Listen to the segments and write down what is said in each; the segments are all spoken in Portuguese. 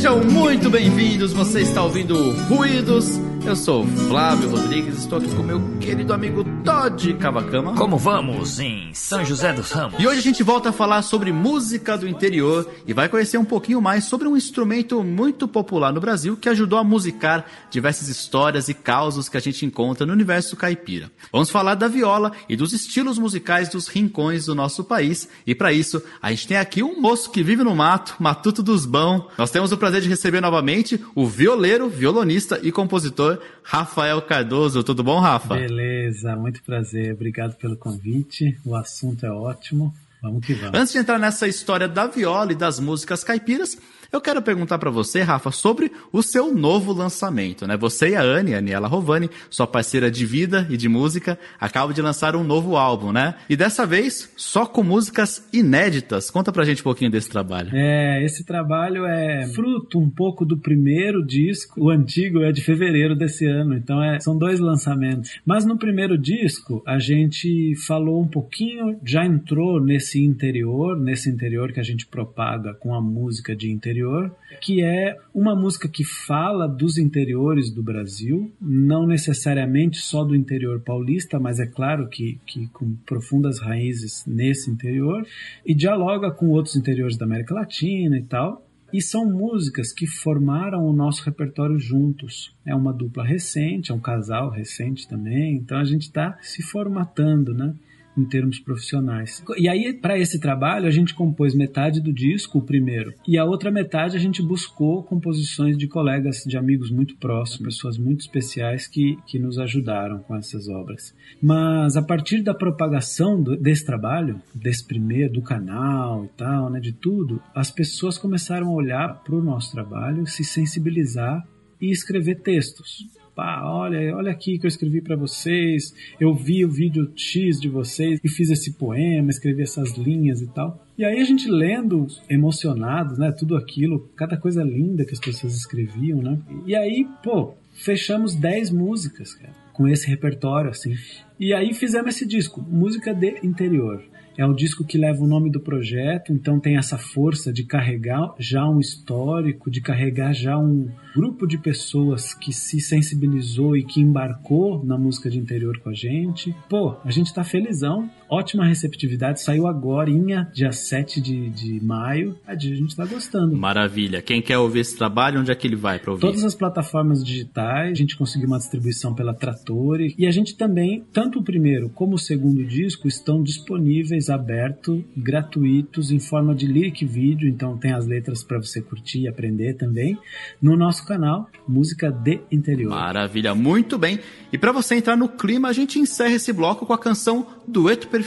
Sejam muito bem-vindos, você está ouvindo Ruídos. Eu sou Flávio Rodrigues, estou aqui com meu querido amigo Todd Cavacama. Como vamos em São José dos Ramos? E hoje a gente volta a falar sobre música do interior e vai conhecer um pouquinho mais sobre um instrumento muito popular no Brasil que ajudou a musicar diversas histórias e causos que a gente encontra no universo caipira. Vamos falar da viola e dos estilos musicais dos rincões do nosso país. E para isso, a gente tem aqui um moço que vive no mato, matuto dos bão. Nós temos o prazer de receber novamente o violeiro, violonista e compositor Rafael Cardoso. Tudo bom, Rafa? Beleza, muito prazer. Obrigado pelo convite. O assunto é ótimo. Vamos que vamos. Antes de entrar nessa história da viola e das músicas caipiras, eu quero perguntar para você, Rafa, sobre o seu novo lançamento, né? Você e a Anne, Aniela Rovani, sua parceira de vida e de música, acabam de lançar um novo álbum, né? E dessa vez, só com músicas inéditas. Conta pra gente um pouquinho desse trabalho. É, esse trabalho é fruto um pouco do primeiro disco. O antigo é de fevereiro desse ano, então é, são dois lançamentos. Mas no primeiro disco, a gente falou um pouquinho, já entrou nesse interior, nesse interior que a gente propaga com a música de interior interior, que é uma música que fala dos interiores do Brasil, não necessariamente só do interior paulista, mas é claro que, que com profundas raízes nesse interior, e dialoga com outros interiores da América Latina e tal. E são músicas que formaram o nosso repertório juntos. É uma dupla recente, é um casal recente também, então a gente está se formatando, né? Em termos profissionais. E aí, para esse trabalho, a gente compôs metade do disco, o primeiro, e a outra metade a gente buscou composições de colegas, de amigos muito próximos, pessoas muito especiais que, que nos ajudaram com essas obras. Mas a partir da propagação do, desse trabalho, desse primeiro, do canal e tal, né, de tudo, as pessoas começaram a olhar para o nosso trabalho, se sensibilizar e escrever textos pá, olha, olha aqui que eu escrevi para vocês, eu vi o vídeo X de vocês e fiz esse poema, escrevi essas linhas e tal. E aí a gente lendo, emocionados, né, tudo aquilo, cada coisa linda que as pessoas escreviam, né? E aí, pô, fechamos 10 músicas, cara, com esse repertório assim. E aí fizemos esse disco, música de interior. É um disco que leva o nome do projeto, então tem essa força de carregar já um histórico, de carregar já um grupo de pessoas que se sensibilizou e que embarcou na música de interior com a gente. Pô, a gente tá felizão, ótima receptividade, saiu agora, dia 7 de, de maio, a gente tá gostando. Maravilha. Quem quer ouvir esse trabalho, onde é que ele vai para ouvir? Todas as plataformas digitais, a gente conseguiu uma distribuição pela Trattori e a gente também, tanto o primeiro como o segundo disco, estão disponíveis aberto, gratuitos, em forma de lyric vídeo, então tem as letras para você curtir e aprender também, no nosso canal Música de Interior. Maravilha, muito bem. E para você entrar no clima, a gente encerra esse bloco com a canção Dueto Perfeito,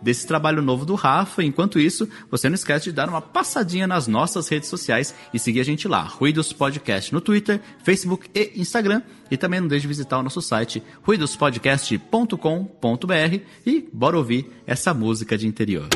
desse trabalho novo do Rafa. Enquanto isso, você não esquece de dar uma passadinha nas nossas redes sociais e seguir a gente lá, Ruídos Podcast no Twitter, Facebook e Instagram. E também não deixe de visitar o nosso site, ruidospodcast.com.br e bora ouvir essa música de interior.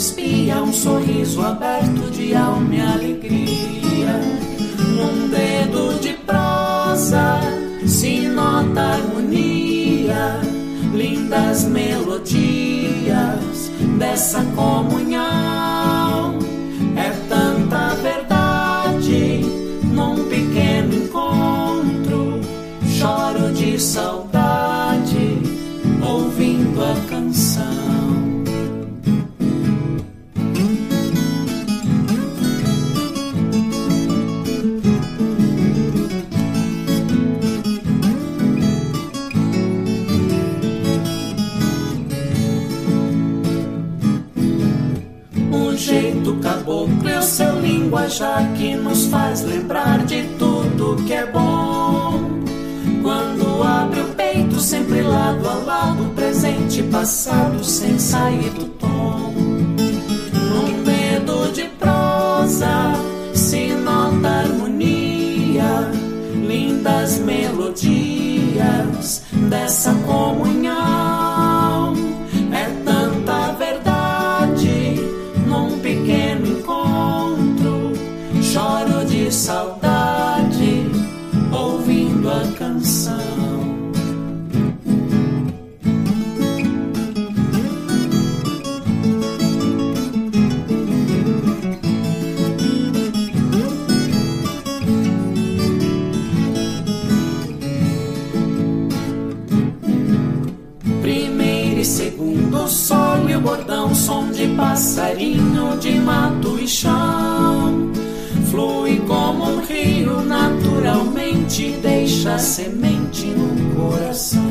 Espia um sorriso aberto de alma e alegria. Num dedo de prosa se nota harmonia, lindas melodias dessa comunhão. Presente e passado, sem sair do tom. Num dedo de prosa se nota harmonia, lindas melodias passarinho de mato e chão. Flui como um rio naturalmente, deixa semente no coração.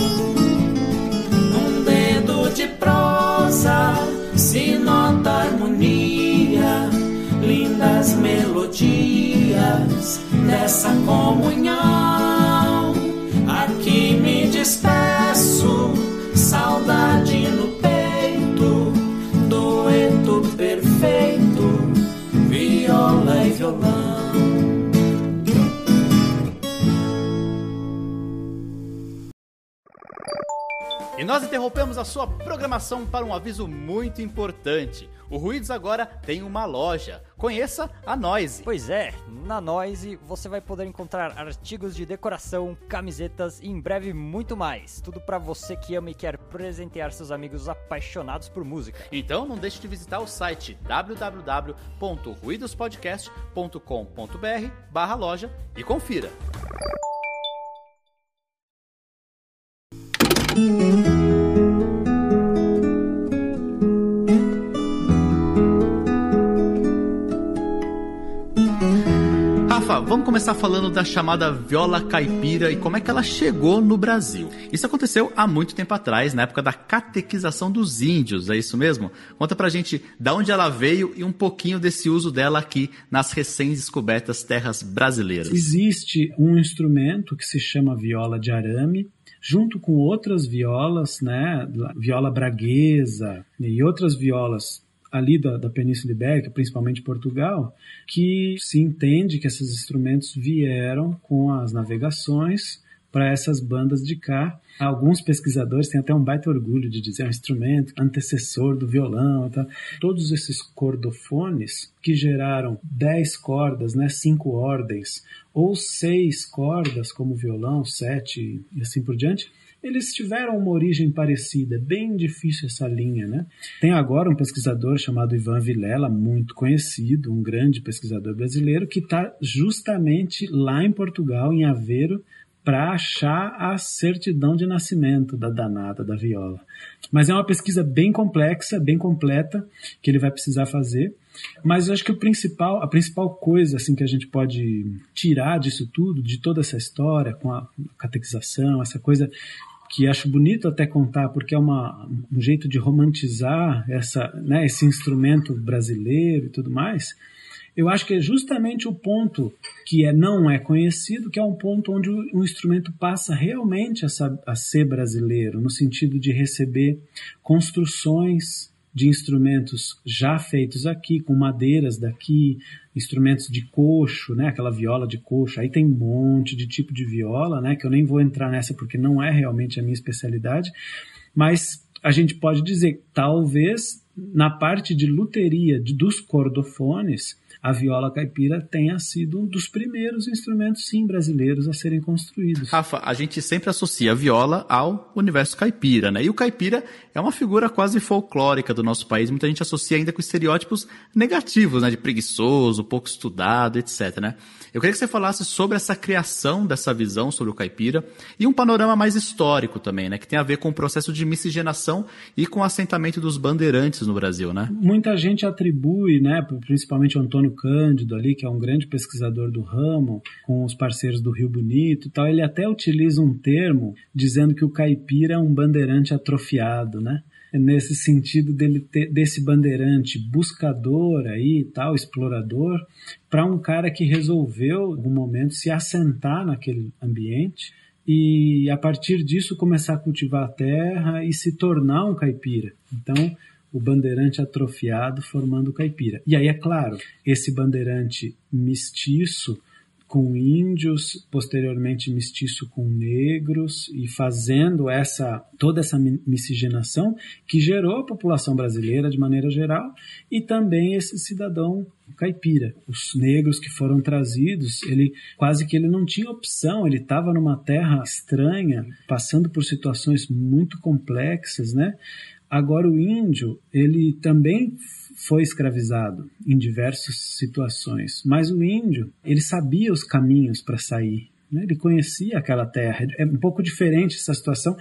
Num dedo de prosa se nota harmonia, lindas melodias dessa comunhão. Aqui me despeço, interrompemos a sua programação para um aviso muito importante. O Ruídos agora tem uma loja. Conheça a Noise. Pois é, na Noise você vai poder encontrar artigos de decoração, camisetas e em breve muito mais. Tudo para você que ama e quer presentear seus amigos apaixonados por música. Então não deixe de visitar o site www.ruidospodcast.com.br barra loja e confira. Rafa, vamos começar falando da chamada viola caipira e como é que ela chegou no Brasil. Isso aconteceu há muito tempo atrás, na época da catequização dos índios, é isso mesmo? Conta pra gente de onde ela veio e um pouquinho desse uso dela aqui nas recém-descobertas terras brasileiras. Existe um instrumento que se chama viola de arame, junto com outras violas, né, viola braguesa e outras violas ali da, da Península Ibérica, principalmente Portugal, que se entende que esses instrumentos vieram com as navegações para essas bandas de cá. Alguns pesquisadores têm até um baita orgulho de dizer é um instrumento antecessor do violão. Tá? Todos esses cordofones que geraram 10 cordas, né, cinco ordens, ou seis cordas como violão, sete e assim por diante, eles tiveram uma origem parecida, bem difícil essa linha, né? Tem agora um pesquisador chamado Ivan Vilela, muito conhecido, um grande pesquisador brasileiro, que está justamente lá em Portugal, em Aveiro, para achar a certidão de nascimento da danada da viola. Mas é uma pesquisa bem complexa, bem completa, que ele vai precisar fazer. Mas eu acho que o principal, a principal coisa assim que a gente pode tirar disso tudo, de toda essa história com a catequização, essa coisa que acho bonito até contar, porque é uma, um jeito de romantizar essa, né, esse instrumento brasileiro e tudo mais, eu acho que é justamente o ponto que é, não é conhecido, que é um ponto onde o, o instrumento passa realmente a, a ser brasileiro, no sentido de receber construções de instrumentos já feitos aqui, com madeiras daqui, instrumentos de coxo, né, aquela viola de coxo. Aí tem um monte de tipo de viola, né, que eu nem vou entrar nessa porque não é realmente a minha especialidade, mas a gente pode dizer, talvez na parte de luteria de, dos cordofones, a viola caipira tenha sido um dos primeiros instrumentos, sim, brasileiros a serem construídos. Rafa, a gente sempre associa a viola ao universo caipira, né? E o caipira é uma figura quase folclórica do nosso país. Muita gente associa ainda com estereótipos negativos, né? De preguiçoso, pouco estudado, etc, né? Eu queria que você falasse sobre essa criação dessa visão sobre o caipira e um panorama mais histórico também, né? Que tem a ver com o processo de miscigenação e com o assentamento dos bandeirantes no Brasil, né? Muita gente atribui, né? Principalmente o Antônio Cândido ali, que é um grande pesquisador do ramo, com os parceiros do Rio Bonito e tal, ele até utiliza um termo dizendo que o caipira é um bandeirante atrofiado, né? nesse sentido dele ter, desse bandeirante buscador aí tal explorador para um cara que resolveu algum momento se assentar naquele ambiente e a partir disso começar a cultivar a terra e se tornar um caipira então o bandeirante atrofiado formando o caipira. E aí, é claro, esse bandeirante mestiço com índios, posteriormente mestiço com negros e fazendo essa toda essa miscigenação que gerou a população brasileira de maneira geral e também esse cidadão caipira. Os negros que foram trazidos, ele quase que ele não tinha opção, ele estava numa terra estranha, passando por situações muito complexas, né? Agora o índio, ele também foi escravizado em diversas situações, mas o índio, ele sabia os caminhos para sair Né? Ele conhecia aquela terra. É um pouco diferente essa situação.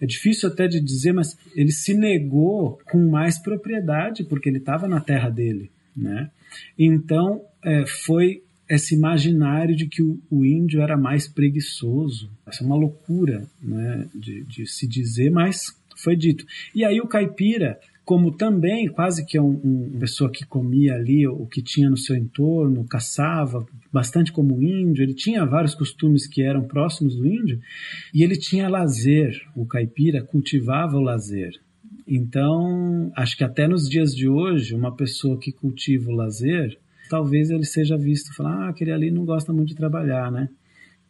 É difícil até de dizer, mas ele se negou com mais propriedade porque ele estava na terra dele. Né? Então é, foi esse imaginário de que o, o, índio era mais preguiçoso. Essa é uma loucura né, de, de se dizer, mas foi dito. E aí o caipira como também quase que é um, um, pessoa que comia ali o que tinha no seu entorno, caçava bastante como índio, ele tinha vários costumes que eram próximos do índio, e ele tinha lazer, o caipira cultivava o lazer. Então, acho que até nos dias de hoje, uma pessoa que cultiva o lazer, talvez ele seja visto, falar, ah, aquele ali não gosta muito de trabalhar, né?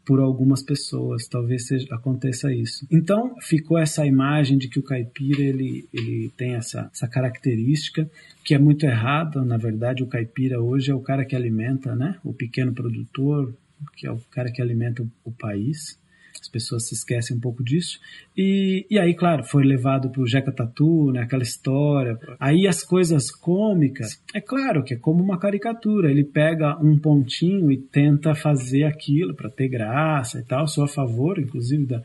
Por algumas pessoas, talvez seja, aconteça isso. Então ficou essa imagem de que o caipira ele, ele tem essa, essa característica que é muito errada. Na verdade, o caipira hoje é o cara que alimenta, né, o pequeno produtor, que é o cara que alimenta o, o país. As pessoas se esquecem um pouco disso. E, e aí, claro, foi levado para o Jeca Tatu, né, aquela história. Aí as coisas cômicas, é claro que é como uma caricatura. Ele pega um pontinho e tenta fazer aquilo para ter graça e tal. Sou a favor, inclusive, da,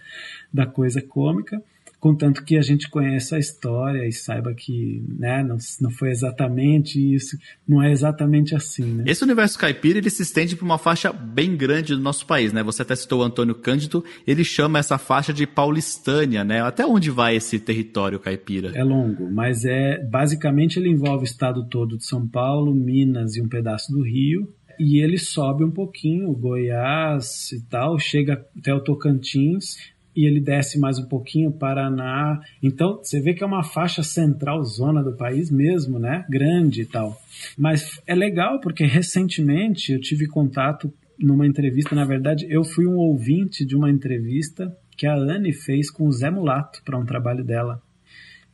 da coisa cômica contanto que a gente conheça a história e saiba que né, não, não foi exatamente isso, não é exatamente assim. Né? Esse universo caipira ele se estende para uma faixa bem grande do nosso país, né? Você até citou o Antônio Cândido, ele chama essa faixa de paulistânia, né? Até onde vai esse território caipira? É longo, mas é basicamente ele envolve o estado todo de São Paulo, Minas e um pedaço do Rio, e ele sobe um pouquinho, Goiás e tal, chega até o Tocantins, e ele desce mais um pouquinho, Paraná. Então, você vê que é uma faixa central zona do país mesmo, né? Grande e tal. Mas é legal porque recentemente eu tive contato numa entrevista, na verdade, eu fui um ouvinte de uma entrevista que a Anne fez com o Zé Mulato para um trabalho dela.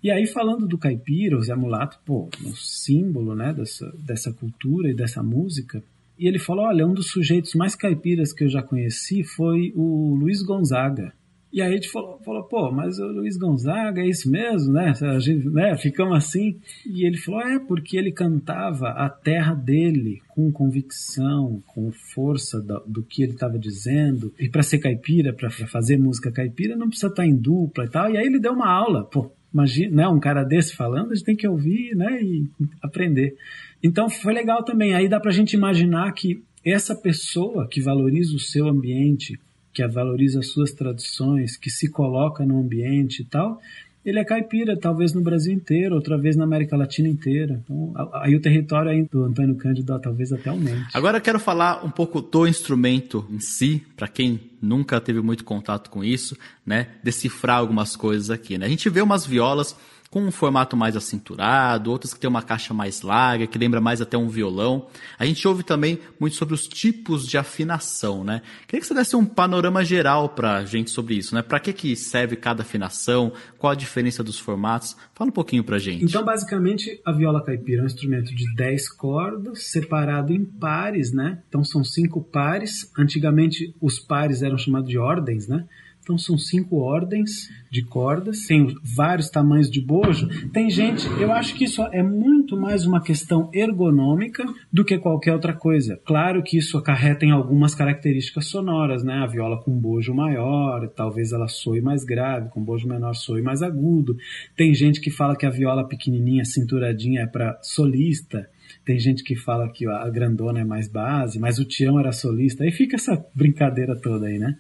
E aí, falando do caipira, o Zé Mulato, pô, um símbolo né, dessa, dessa cultura e dessa música, e ele falou: olha, um dos sujeitos mais caipiras que eu já conheci foi o Luiz Gonzaga. E aí a gente falou, falou, pô, mas o Luiz Gonzaga é isso mesmo, né? A gente, né? Ficamos assim. E ele falou, é, porque ele cantava a terra dele com convicção, com força do, do que ele estava dizendo. E para ser caipira, para fazer música caipira, não precisa estar tá em dupla e tal. E aí ele deu uma aula, pô, imagina, né? Um cara desse falando, a gente tem que ouvir, né? E aprender. Então foi legal também. Aí dá pra gente imaginar que essa pessoa que valoriza o seu ambiente, que valoriza as suas tradições, que se coloca no ambiente e tal, ele é caipira, talvez no Brasil inteiro, outra vez na América Latina inteira. Então, aí o território aí do Antônio Cândido talvez até aumente. Agora eu quero falar um pouco do instrumento em si, para quem nunca teve muito contato com isso, né? Decifrar algumas coisas aqui, né? A gente vê umas violas com um formato mais acinturado, outras que tem uma caixa mais larga, que lembra mais até um violão. A gente ouve também muito sobre os tipos de afinação, né? Queria que você desse um panorama geral para a gente sobre isso, né? Para que, que serve cada afinação, qual a diferença dos formatos? Fala um pouquinho para gente. Então, basicamente, a viola caipira é um instrumento de 10 cordas, separado em pares, né? Então, são cinco pares. Antigamente, os pares eram chamados de ordens, né? Então são cinco ordens de cordas, tem vários tamanhos de bojo. Tem gente, eu acho que isso é muito mais uma questão ergonômica do que qualquer outra coisa. Claro que isso acarreta em algumas características sonoras, né? A viola com bojo maior, talvez ela soe mais grave, com bojo menor soe mais agudo. Tem gente que fala que a viola pequenininha, cinturadinha é para solista. Tem gente que fala que a grandona é mais base, mas o Tião era solista. Aí fica essa brincadeira toda aí, né?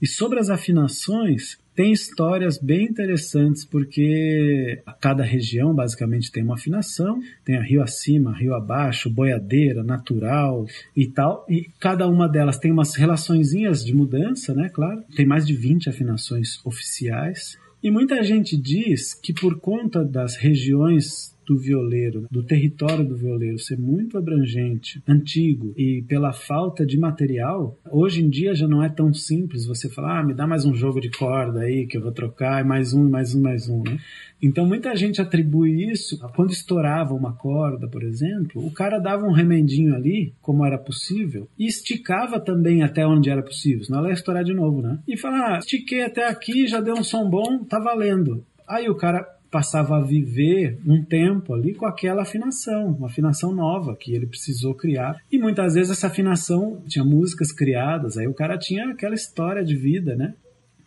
E sobre as afinações, tem histórias bem interessantes, porque cada região basicamente tem uma afinação, tem a rio acima, rio abaixo, boiadeira, natural e tal, e cada uma delas tem umas relaçõezinhas de mudança, né, claro. Tem mais de 20 afinações oficiais. E muita gente diz que por conta das regiões do violeiro, do território do violeiro ser muito abrangente, antigo e pela falta de material, hoje em dia já não é tão simples você falar, ah, me dá mais um jogo de corda aí que eu vou trocar, mais um, mais um, mais um, né? Então muita gente atribui isso quando estourava uma corda, por exemplo, o cara dava um remendinho ali, como era possível, e esticava também até onde era possível, senão ela ia estourar de novo, né? E fala, ah, estiquei até aqui, já deu um som bom, tá valendo. Aí o cara passava a viver um tempo ali com aquela afinação, uma afinação nova que ele precisou criar. E muitas vezes essa afinação tinha músicas criadas, aí o cara tinha aquela história de vida, né?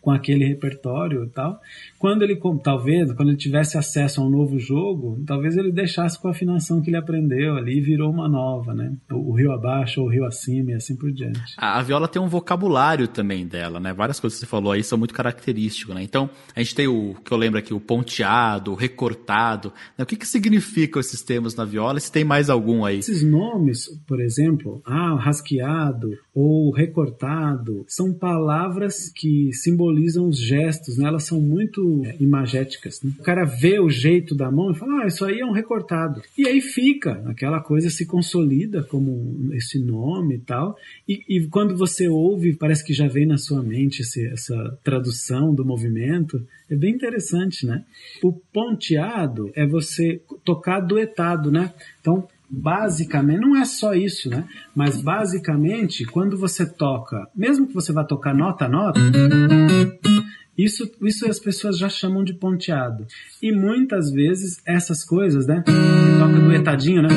Com aquele repertório e tal. Quando ele, talvez, quando ele tivesse acesso a um novo jogo, talvez ele deixasse com a afinação que ele aprendeu ali e virou uma nova, né? O, o rio abaixo ou o rio acima e assim por diante. A, a, viola tem um vocabulário também dela, né? Várias coisas que você falou aí são muito características, né? Então, a gente tem o, que eu lembro aqui, o ponteado, o recortado. Né? O que que significam esses termos na viola? Se tem mais algum aí? Esses nomes, por exemplo, ah, rasqueado ou recortado, são palavras que simbolizam simbolizam os gestos, né? elas são muito é, imagéticas. Né? O cara vê o jeito da mão e fala, ah, isso aí é um recortado. E aí fica, aquela coisa se consolida como esse nome e tal. E, e quando você ouve, parece que já vem na sua mente esse, essa tradução do movimento. É bem interessante, né? O ponteado é você tocar duetado, né? Então, basicamente, não é só isso, né? Mas basicamente, quando você toca, mesmo que você vá tocar nota a nota, isso, isso as pessoas já chamam de ponteado. E muitas vezes essas coisas, né? Toca duetadinho, né?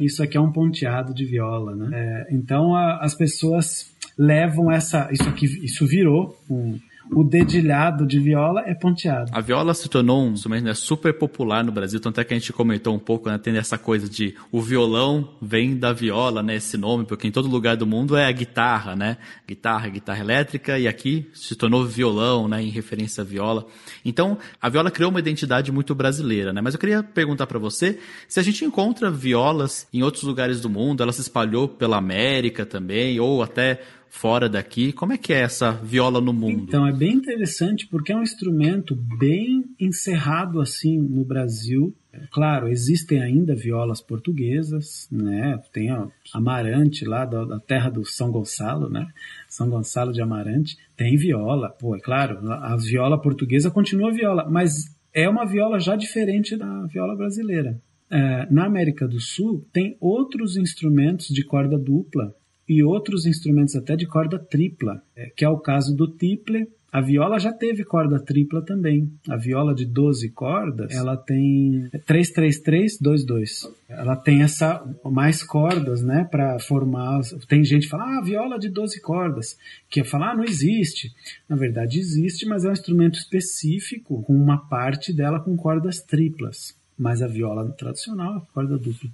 Isso aqui é um ponteado de viola, né? É, então a, as pessoas levam essa. Isso aqui, isso virou um o dedilhado de viola é ponteado. A viola se tornou um instrumento né, super popular no Brasil, tanto é que a gente comentou um pouco, né, tem essa coisa de o violão vem da viola, né, esse nome, porque em todo lugar do mundo é a guitarra, né, guitarra, guitarra elétrica, e aqui se tornou violão, né, em referência à viola. Então, a viola criou uma identidade muito brasileira, né, mas eu queria perguntar para você se a gente encontra violas em outros lugares do mundo, ela se espalhou pela América também, ou até fora daqui. Como é que é essa viola no mundo? Então, é bem interessante porque é um instrumento bem encerrado assim no Brasil. Claro, existem ainda violas portuguesas, né? Tem a Amarante lá da, da, terra do São Gonçalo, né? São Gonçalo de Amarante. Tem viola, pô, é claro, a viola portuguesa continua viola, mas é uma viola já diferente da viola brasileira. É, na América do Sul, tem outros instrumentos de corda dupla e outros instrumentos até de corda tripla, é, que é o caso do tiple. A viola já teve corda tripla também. A viola de 12 cordas, ela tem 33322. Ela tem essa mais cordas, né, para formar. Tem gente que fala: "Ah, viola de 12 cordas", que fala: "Ah, não existe". Na verdade existe, mas é um instrumento específico com uma parte dela com cordas triplas mas a viola tradicional é corda dupla.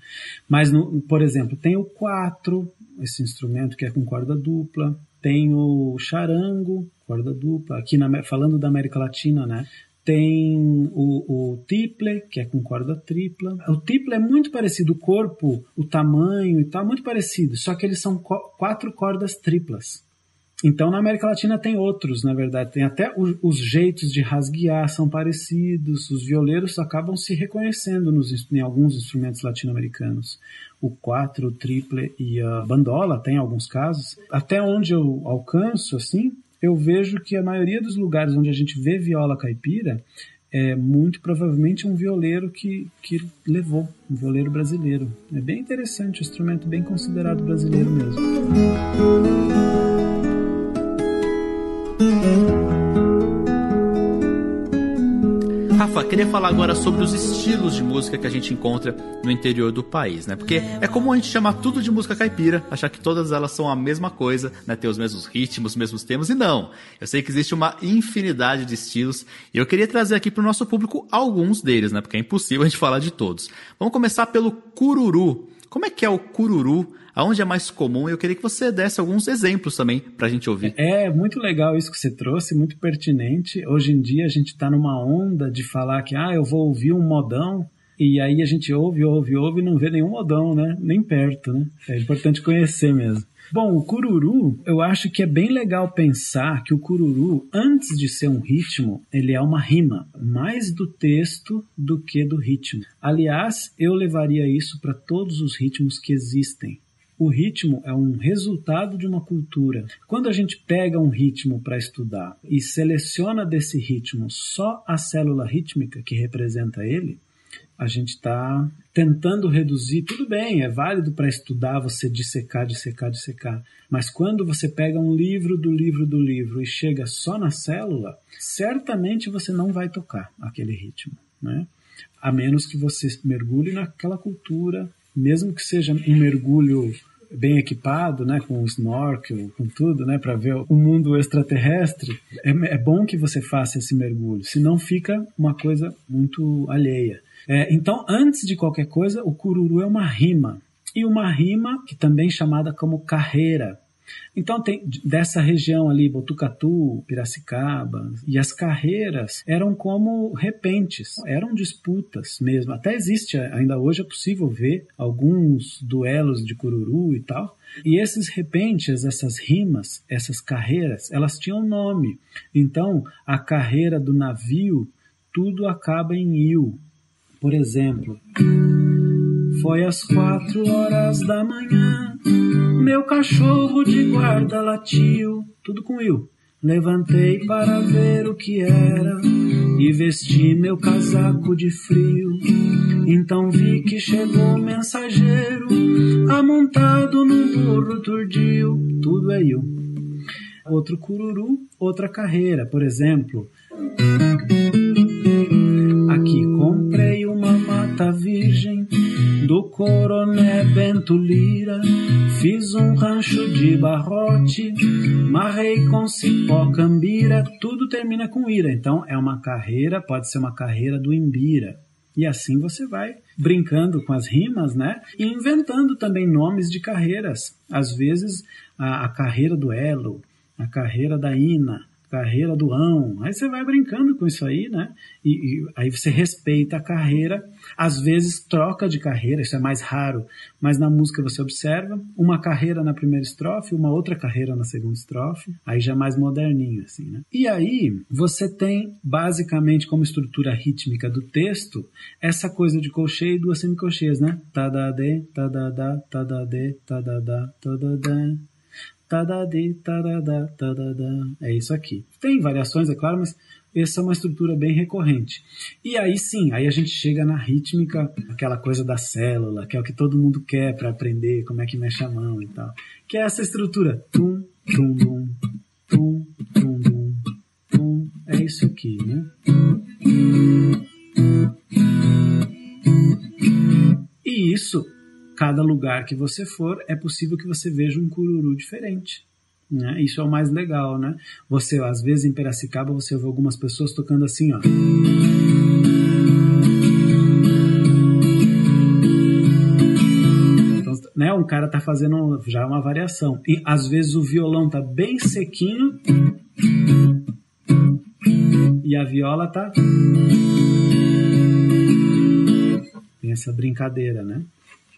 Mas, no, por exemplo, tem o quatro, esse instrumento que é com corda dupla, tem o charango, corda dupla, aqui na, falando da América Latina, né? Tem o, o tiple, que é com corda tripla. O tiple é muito parecido, o corpo, o tamanho e tal, muito parecido, só que eles são co quatro cordas triplas. Então, na América Latina tem outros, na verdade. Tem até os, os jeitos de rasguear são parecidos. Os violeiros acabam se reconhecendo nos, em alguns instrumentos latino-americanos. O quatro, o triple e a bandola tem alguns casos. Até onde eu alcanço, assim, eu vejo que a maioria dos lugares onde a gente vê viola caipira é muito provavelmente um violeiro que, que levou, um violeiro brasileiro. É bem interessante, um instrumento bem considerado brasileiro mesmo. Rafa, queria falar agora sobre os estilos de música que a gente encontra no interior do país, né? Porque é comum a gente chamar tudo de música caipira, achar que todas elas são a mesma coisa, né? Ter os mesmos ritmos, os mesmos temas, e não. Eu sei que existe uma infinidade de estilos, e eu queria trazer aqui para o nosso público alguns deles, né? Porque é impossível a gente falar de todos. Vamos começar pelo cururu. Como é que é o cururu? aonde é mais comum. Eu queria que você desse alguns exemplos também para a gente ouvir. É muito legal isso que você trouxe, muito pertinente. Hoje em dia a gente está numa onda de falar que ah, eu vou ouvir um modão. E aí a gente ouve, ouve, ouve e não vê nenhum modão, né? Nem perto, né? É importante conhecer mesmo. Bom, o cururu, eu acho que é bem legal pensar que o cururu, antes de ser um ritmo, ele é uma rima, mais do texto do que do ritmo. Aliás, eu levaria isso para todos os ritmos que existem. O ritmo é um resultado de uma cultura. Quando a gente pega um ritmo para estudar e seleciona desse ritmo só a célula rítmica que representa ele, a gente está tentando reduzir. Tudo bem, é válido para estudar você dissecar, dissecar, dissecar. Mas quando você pega um livro do livro do livro e chega só na célula, certamente você não vai tocar aquele ritmo, né? A menos que você mergulhe naquela cultura, mesmo que seja um mergulho bem equipado, né, com snorkel, com tudo, né, para ver o mundo extraterrestre, é, é, bom que você faça esse mergulho, senão fica uma coisa muito alheia. É, então, antes de qualquer coisa, o cururu é uma rima. E uma rima que também é chamada como carreira. Então tem dessa região ali, Botucatu, Piracicaba, e as carreiras eram como repentes, eram disputas mesmo. Até existe, ainda hoje é possível ver alguns duelos de cururu e tal. E esses repentes, essas rimas, essas carreiras, elas tinham nome. Então, a carreira do navio, tudo acaba em il. Por exemplo, foi às quatro horas da manhã, meu cachorro de guarda latiu, tudo com il. Levantei para ver o que era e vesti meu casaco de frio. Então vi que chegou o mensageiro, amontado num burro turdio, tudo é eu. Outro cururu, outra carreira, por exemplo. Do coroné Bento Lira. Fiz um rancho de barrote, marrei com cipó cambira. Tudo termina com ira. Então é uma carreira, pode ser uma carreira do Imbira. E assim você vai brincando com as rimas, né? E inventando também nomes de carreiras. Às vezes a, a carreira do Elo, a carreira da Ina, carreira do ão. Aí você vai brincando com isso aí, né? E, e, aí você respeita a carreira. Às vezes troca de carreira, isso é mais raro, mas na música você observa uma carreira na primeira estrofe, uma outra carreira na segunda estrofe, aí já é mais moderninho, assim, né? E aí você tem basicamente como estrutura rítmica do texto essa coisa de colcheia e duas semicolcheias, né? Tadadê, tadadá, tadadê, tadadá, tadadá É isso aqui. Tem variações, é claro, mas essa é uma estrutura bem recorrente. E aí sim, aí a gente chega na rítmica, aquela coisa da célula, que é o que todo mundo quer para aprender como é que mexe a mão e tal. Que é essa estrutura. Tum, tum, tum, tum, tum, tum, tum. É isso aqui, né? Cada lugar que você for, é possível que você veja um cururu diferente. Né? Isso é o mais legal, né? Você, às vezes, em Piracicaba, você vê algumas pessoas tocando assim, ó. Então, né, um cara tá fazendo já uma variação. E às vezes o violão tá bem sequinho e a viola tá tem essa brincadeira, né?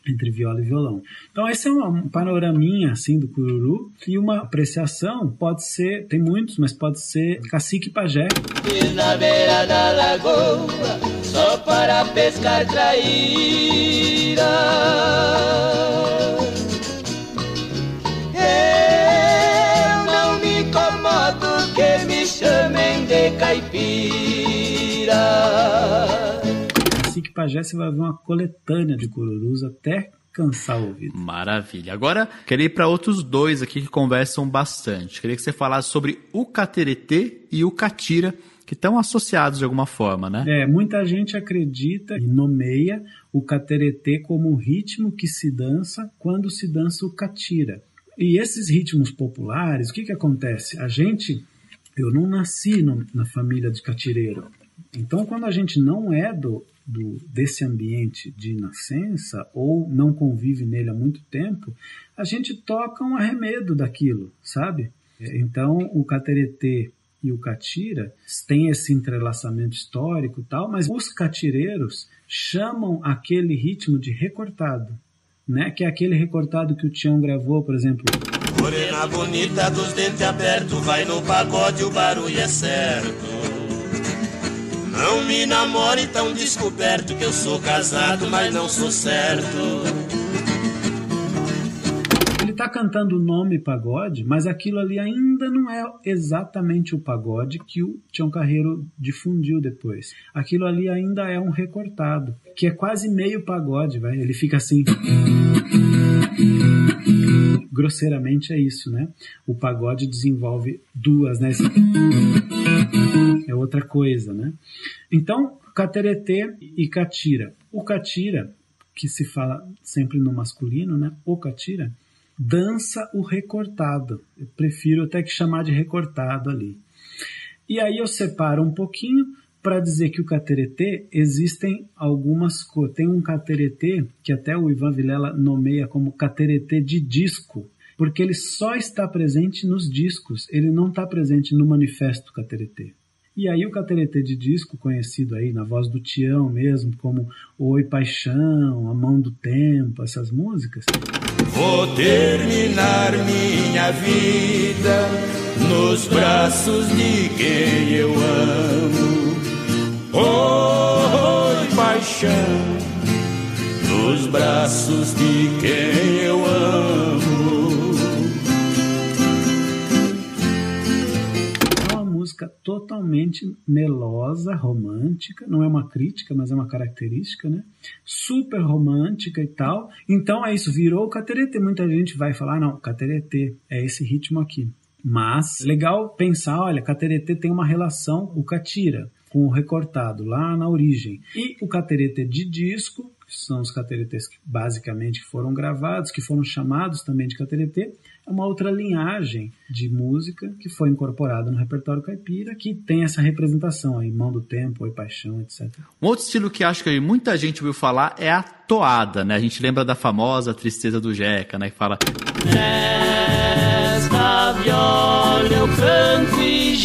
Entre viola e violão. Então esse é um panoraminha assim do cururu e uma apreciação pode ser, tem muitos, mas pode ser cacique pajé. E na beira da lagoa só para pescar traíra. Eu não me incomodo que me chamem de caipira Pajé você vai ver uma coletânea de cururus até cansar o ouvido. Maravilha. Agora, queria ir para outros dois aqui que conversam bastante. Queria que você falasse sobre o cateretê e o catira, que estão associados de alguma forma, né? É, muita gente acredita e nomeia o cateretê como o ritmo que se dança quando se dança o catira. E esses ritmos populares, o que que acontece? A gente, eu não nasci no, na família de catireiro. Então, quando a gente não é do, do, desse ambiente de nascença ou não convive nele há muito tempo, a gente toca um arremedo daquilo, sabe? Então, o cateretê e o catira têm esse entrelaçamento histórico e tal, mas os catireiros chamam aquele ritmo de recortado, né? Que é aquele recortado que o Tião gravou, por exemplo. Morena bonita dos dentes abertos, vai no pagode, o barulho é certo. Não me namore tão descoberto que eu sou casado, mas não sou certo. Ele está cantando o nome pagode, mas aquilo ali ainda não é exatamente o pagode que o Tião Carreiro difundiu depois. Aquilo ali ainda é um recortado, que é quase meio pagode, vai. Ele fica assim. Grosseiramente é isso, né? O pagode desenvolve duas, né? É outra coisa, né? Então, cateretê e catira. O catira, que se fala sempre no masculino, né? O catira, dança o recortado. Eu prefiro até que chamar de recortado ali. E aí eu separo um pouquinho para dizer que o cateretê existem algumas coisas. Tem um cateretê que até o Ivan Vilela nomeia como cateretê de disco, porque ele só está presente nos discos, ele não está presente no manifesto cateretê. E aí o cateretê de disco, conhecido aí na voz do Tião mesmo, como Oi Paixão, A Mão do Tempo, essas músicas. Vou terminar minha vida nos braços de quem eu amo. Oi paixão, nos braços de quem eu amo. Música totalmente melosa, romântica, não é uma crítica, mas é uma característica, né? Super romântica e tal. Então é isso, virou o cateretê. Muita gente vai falar, não, cateretê é esse ritmo aqui. Mas legal pensar, olha, cateretê tem uma relação, o catira, com o recortado lá na origem. E o cateretê de disco, que são os cateretês que basicamente foram gravados, que foram chamados também de cateretê, uma outra linhagem de música que foi incorporada no repertório caipira, que tem essa representação aí, Mão do Tempo, Oi Paixão, etc. Um outro estilo que acho que muita gente ouviu falar é a toada, né? A gente lembra da famosa Tristeza do Jeca, né? Que fala... Nesta viola eu canto e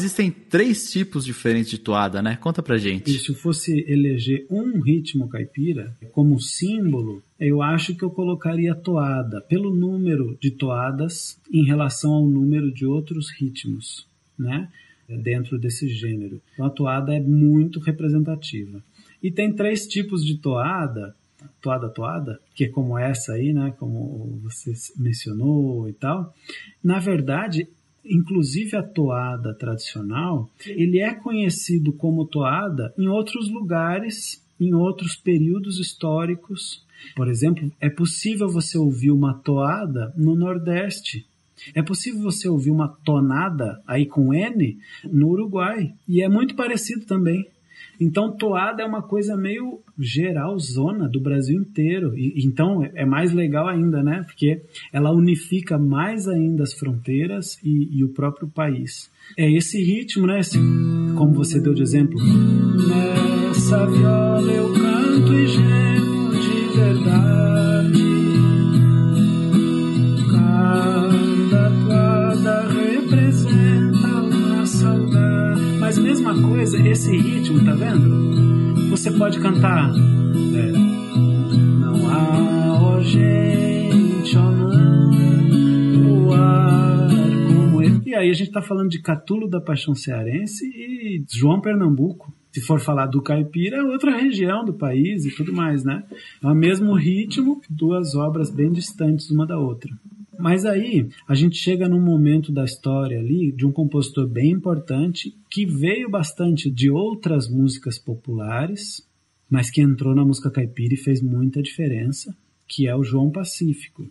existem três tipos diferentes de toada, né? Conta pra gente. E se eu fosse eleger um ritmo caipira como símbolo, eu acho que eu colocaria toada pelo número de toadas em relação ao número de outros ritmos, né? Dentro desse gênero. Então a toada é muito representativa. E tem três tipos de toada toada toada, que é como essa aí, né, como você mencionou e tal. Na verdade, inclusive a toada tradicional, ele é conhecido como toada em outros lugares, em outros períodos históricos. Por exemplo, é possível você ouvir uma toada no Nordeste. É possível você ouvir uma tonada aí com N no Uruguai. E é muito parecido também. Então, toada é uma coisa meio geral, zona do Brasil inteiro. E, então, é mais legal ainda, né? Porque ela unifica mais ainda as fronteiras e, e o próprio país. É esse ritmo, né? Esse, como você deu de exemplo. Nessa viola coisa, esse ritmo, tá vendo? Você pode cantar. É, não há não, no ar como ele. E aí a gente tá falando de Catulo da Paixão Cearense e João Pernambuco. Se for falar do caipira, é outra região do país e tudo mais, né? É o mesmo ritmo, duas obras bem distantes uma da outra. Mas aí a gente chega num momento da história ali de um compositor bem importante que veio bastante de outras músicas populares, mas que entrou na música caipira e fez muita diferença, que é o João Pacífico.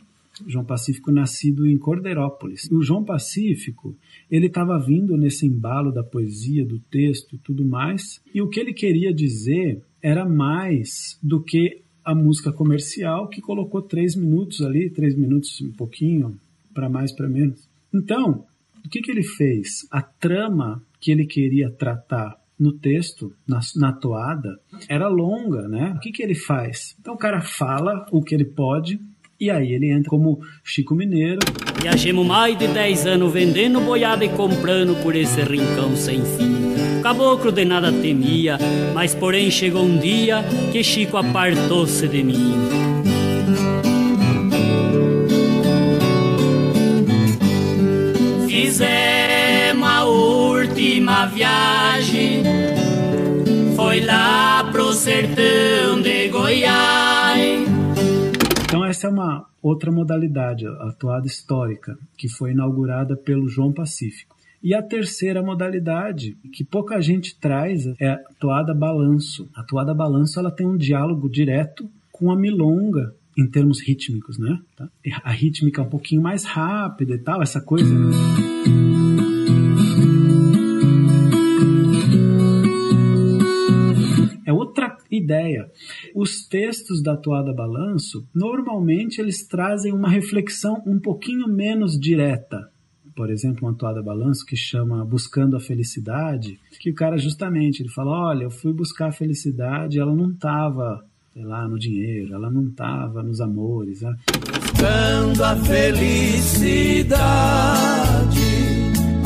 João Pacífico nascido em Cordeirópolis. E o João Pacífico, ele estava vindo nesse embalo da poesia, do texto e tudo mais, e o que ele queria dizer era mais do que a música comercial que colocou três minutos ali, três minutos um pouquinho, para mais, para menos. Então, o que, que ele fez? A trama que ele queria tratar no texto, na, na toada, era longa, né? O que, que ele faz? Então o cara fala o que ele pode, e aí ele entra como Chico Mineiro. Viajemos mais de 10 anos vendendo boiada e comprando por esse rincão sem fim caboclo de nada temia, mas porém chegou um dia que Chico apartou-se de mim. Fizemos a última viagem, foi lá pro sertão de Goiás. Então essa é uma outra modalidade, a toada histórica, que foi inaugurada pelo João Pacífico. E a terceira modalidade, que pouca gente traz, é a toada balanço. A toada balanço ela tem um diálogo direto com a milonga em termos rítmicos, né? Tá? A rítmica é um pouquinho mais rápida e tal, essa coisa. Né? É outra ideia. Os textos da Toada Balanço, normalmente eles trazem uma reflexão um pouquinho menos direta, por exemplo, uma toada balanço que chama Buscando a Felicidade, que o cara justamente ele fala, olha, eu fui buscar a felicidade, ela não estava lá no dinheiro, ela não estava nos amores. Né? Buscando a felicidade,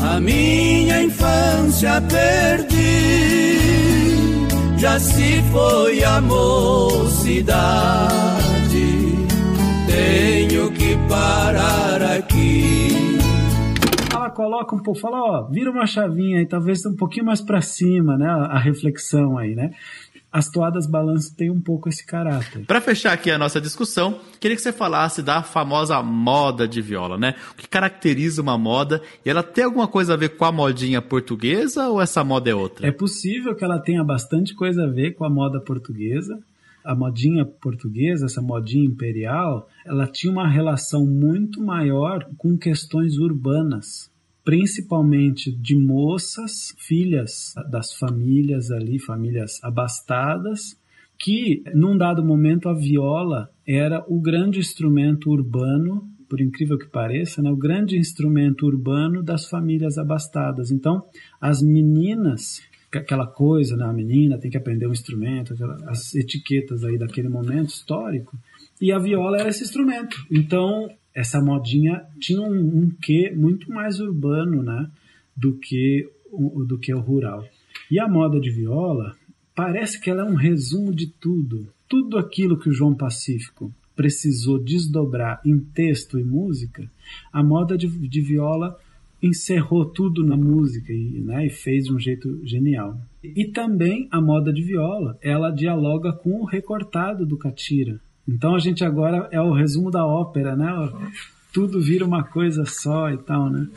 a minha infância perdi, já se foi a mocidade, tenho que parar aqui coloca um pouco, fala, ó, vira uma chavinha aí, talvez um pouquinho mais para cima, né, a, a, reflexão aí, né? As toadas balanço têm um pouco esse caráter. Para fechar aqui a nossa discussão, queria que você falasse da famosa moda de viola, né? O que caracteriza uma moda e ela tem alguma coisa a ver com a modinha portuguesa ou essa moda é outra? É possível que ela tenha bastante coisa a ver com a moda portuguesa, a modinha portuguesa, essa modinha imperial, ela tinha uma relação muito maior com questões urbanas principalmente de moças, filhas das famílias ali, famílias abastadas, que num dado momento a viola era o grande instrumento urbano, por incrível que pareça, né, o grande instrumento urbano das famílias abastadas. Então, as meninas aquela coisa, né? a menina tem que aprender um instrumento, as etiquetas aí daquele momento histórico, e a viola era esse instrumento. Então, essa modinha tinha um, um quê muito mais urbano, né, do que o, do que o rural. E a moda de viola parece que ela é um resumo de tudo, tudo aquilo que o João Pacífico precisou desdobrar em texto e música, a moda de, de viola encerrou tudo na música e, né, e fez de um jeito genial. E também a moda de viola, ela dialoga com o recortado do Catira, então a gente agora é o resumo da ópera, né? Tudo vira uma coisa só e tal, né?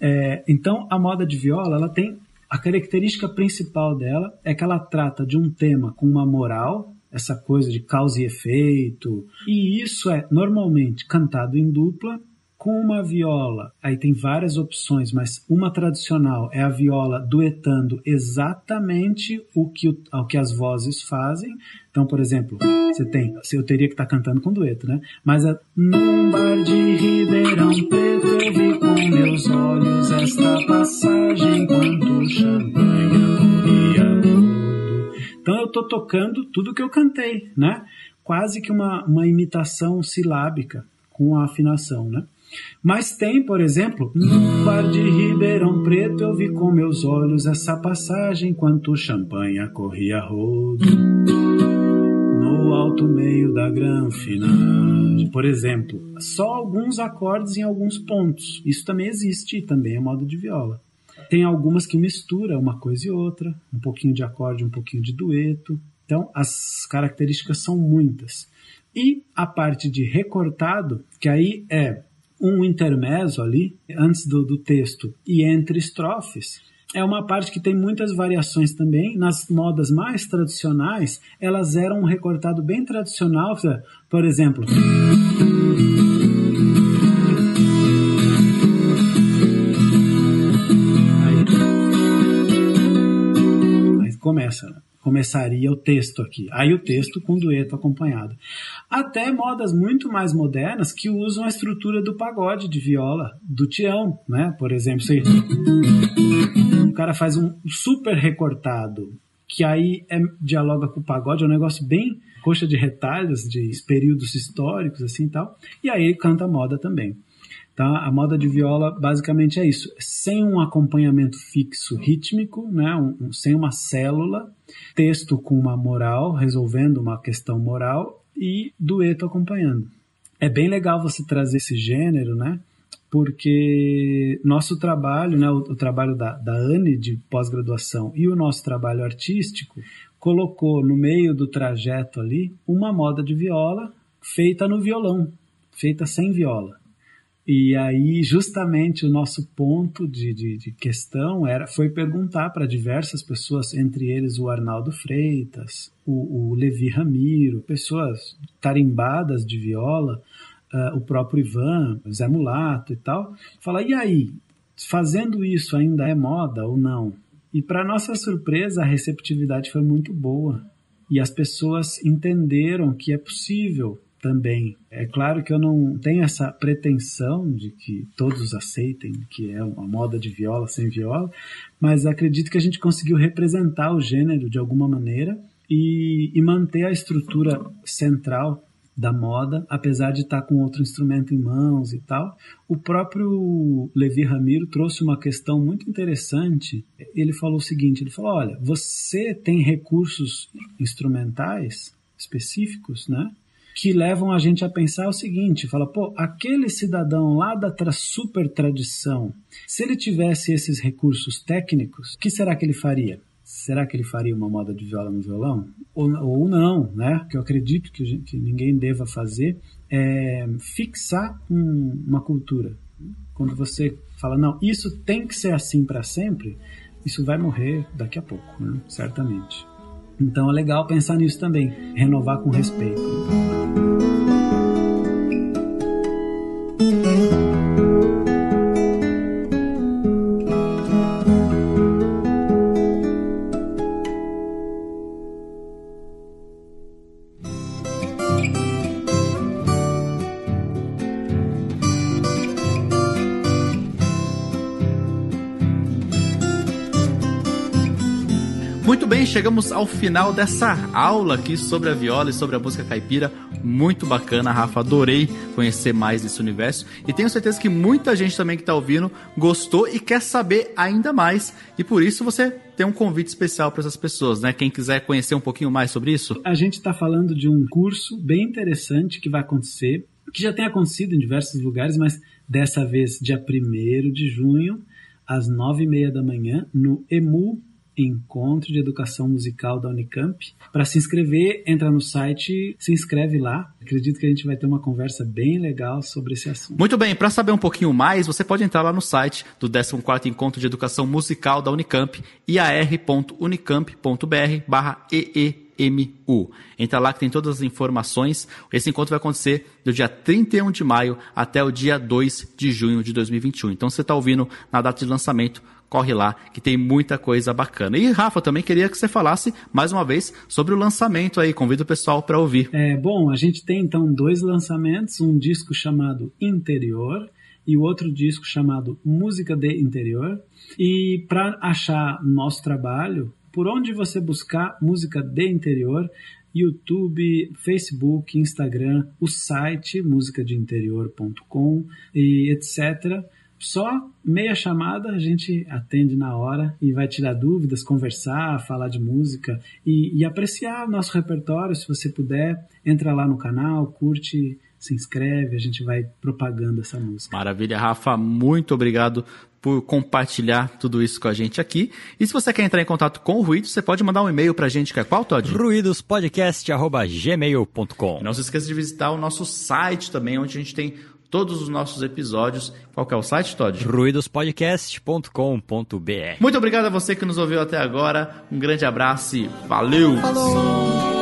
É, então a moda de viola, ela tem a característica principal dela é que ela trata de um tema com uma moral, essa coisa de causa e efeito, e isso é normalmente cantado em dupla com uma viola, aí tem várias opções, mas uma tradicional é a viola duetando exatamente o que, o, que as vozes fazem. Então, por exemplo, você tem, eu teria que estar tá cantando com dueto, né? Mas a num bar de Ribeirão Preto eu vi com meus olhos esta passagem quando champanhe Então eu estou tocando tudo que eu cantei, né? Quase que uma, uma imitação silábica com a afinação, né? Mas tem, por exemplo, no bar de Ribeirão Preto eu vi com meus olhos essa passagem enquanto o champanhe corria rodo no alto meio da granfinagem. Por exemplo, só alguns acordes em alguns pontos. Isso também existe, também é modo de viola. Tem algumas que mistura uma coisa e outra, um pouquinho de acorde, um pouquinho de dueto. Então, as características são muitas. E a parte de recortado, que aí é um intermezzo ali, antes do, do texto e entre estrofes, é uma parte que tem muitas variações também. Nas modas mais tradicionais, elas eram um recortado bem tradicional. Por exemplo. Aí, aí começa. Começaria o texto aqui. Aí o texto com dueto acompanhado. Até modas muito mais modernas que usam a estrutura do pagode de viola, do tião, né? Por exemplo, se o cara faz um super recortado, que aí é, dialoga com o pagode, é um negócio bem coxa de retalhos de períodos históricos assim e tal. E aí ele canta moda também. Tá? A moda de viola basicamente é isso, sem um acompanhamento fixo rítmico, né? Um, um, sem uma célula, texto com uma moral, resolvendo uma questão moral e dueto acompanhando. É bem legal você trazer esse gênero, né? porque nosso trabalho, né, o, o trabalho da, da ANE de pós-graduação e o nosso trabalho artístico colocou no meio do trajeto ali uma moda de viola feita no violão, feita sem viola. E aí, justamente, o nosso ponto de, de, de questão era, foi perguntar para diversas pessoas, entre eles o Arnaldo Freitas, o, o Levi Ramiro, pessoas tarimbadas de viola, uh, o próprio Ivan, Zé Mulato e tal, falar, e aí, fazendo isso ainda é moda ou não? E para nossa surpresa, a receptividade foi muito boa. E as pessoas entenderam que é possível também. É claro que eu não tenho essa pretensão de que todos aceitem que é uma moda de viola sem viola, mas acredito que a gente conseguiu representar o gênero de alguma maneira e, e manter a estrutura central da moda, apesar de estar com outro instrumento em mãos e tal. O próprio Levi Ramiro trouxe uma questão muito interessante. Ele falou o seguinte: ele falou, olha, você tem recursos instrumentais específicos, né? Que levam a gente a pensar o seguinte: fala, pô, aquele cidadão lá da tra super tradição, se ele tivesse esses recursos técnicos, o que será que ele faria? Será que ele faria uma moda de viola no violão? Ou, ou não, né? Que eu acredito que, que ninguém deva fazer é fixar um, uma cultura. Quando você fala, não, isso tem que ser assim para sempre, isso vai morrer daqui a pouco, né? certamente. Então é legal pensar nisso também, renovar com respeito. Chegamos ao final dessa aula aqui sobre a viola e sobre a música caipira. Muito bacana, Rafa. Adorei conhecer mais desse universo. E tenho certeza que muita gente também que está ouvindo gostou e quer saber ainda mais. E por isso você tem um convite especial para essas pessoas, né? Quem quiser conhecer um pouquinho mais sobre isso. A gente está falando de um curso bem interessante que vai acontecer, que já tem acontecido em diversos lugares, mas dessa vez dia 1 de junho, às nove e meia da manhã, no EMU Encontro de Educação Musical da Unicamp. Para se inscrever, entra no site, se inscreve lá. Acredito que a gente vai ter uma conversa bem legal sobre esse assunto. Muito bem, para saber um pouquinho mais, você pode entrar lá no site do 14º Encontro de Educação Musical da Unicamp, iar.unicamp.br/eemu. Entra lá que tem todas as informações. Esse encontro vai acontecer do dia 31 de maio até o dia 2 de junho de 2021. Então, você está ouvindo na data de lançamento, corre lá que tem muita coisa bacana. E Rafa, também queria que você falasse mais uma vez sobre o lançamento aí, convido o pessoal para ouvir. É, bom, a gente tem então dois lançamentos, um disco chamado Interior e o outro disco chamado Música de Interior. E para achar nosso trabalho, por onde você buscar música de interior, YouTube, Facebook, Instagram, o site musicadeinterior.com e etc. Só meia chamada a gente atende na hora e vai tirar dúvidas, conversar, falar de música e, e apreciar o nosso repertório. Se você puder, entra lá no canal, curte, se inscreve, a gente vai propagando essa música. Maravilha, Rafa, muito obrigado por compartilhar tudo isso com a gente aqui. E se você quer entrar em contato com o Ruídos, você pode mandar um e-mail pra gente, que é qual, Todd? ruidospodcast.gmail.com Não se esqueça de visitar o nosso site também, onde a gente tem todos os nossos episódios. Qual que é o site, Todd? ruidospodcast.com.br Muito obrigado a você que nos ouviu até agora. Um grande abraço e valeu! Falou!